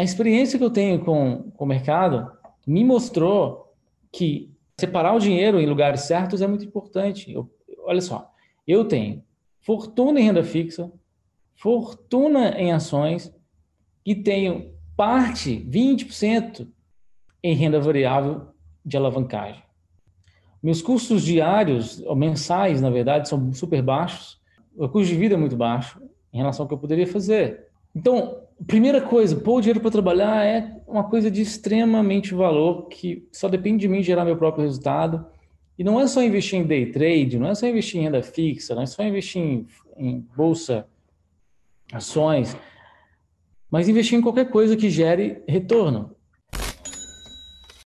A experiência que eu tenho com, com o mercado me mostrou que separar o dinheiro em lugares certos é muito importante. Eu, olha só, eu tenho fortuna em renda fixa, fortuna em ações e tenho parte, 20%, em renda variável de alavancagem. Meus custos diários, ou mensais, na verdade, são super baixos. O custo de vida é muito baixo em relação ao que eu poderia fazer. Então, primeira coisa, pôr o dinheiro para trabalhar é uma coisa de extremamente valor que só depende de mim gerar meu próprio resultado. E não é só investir em day trade, não é só investir em renda fixa, não é só investir em, em bolsa, ações, mas investir em qualquer coisa que gere retorno.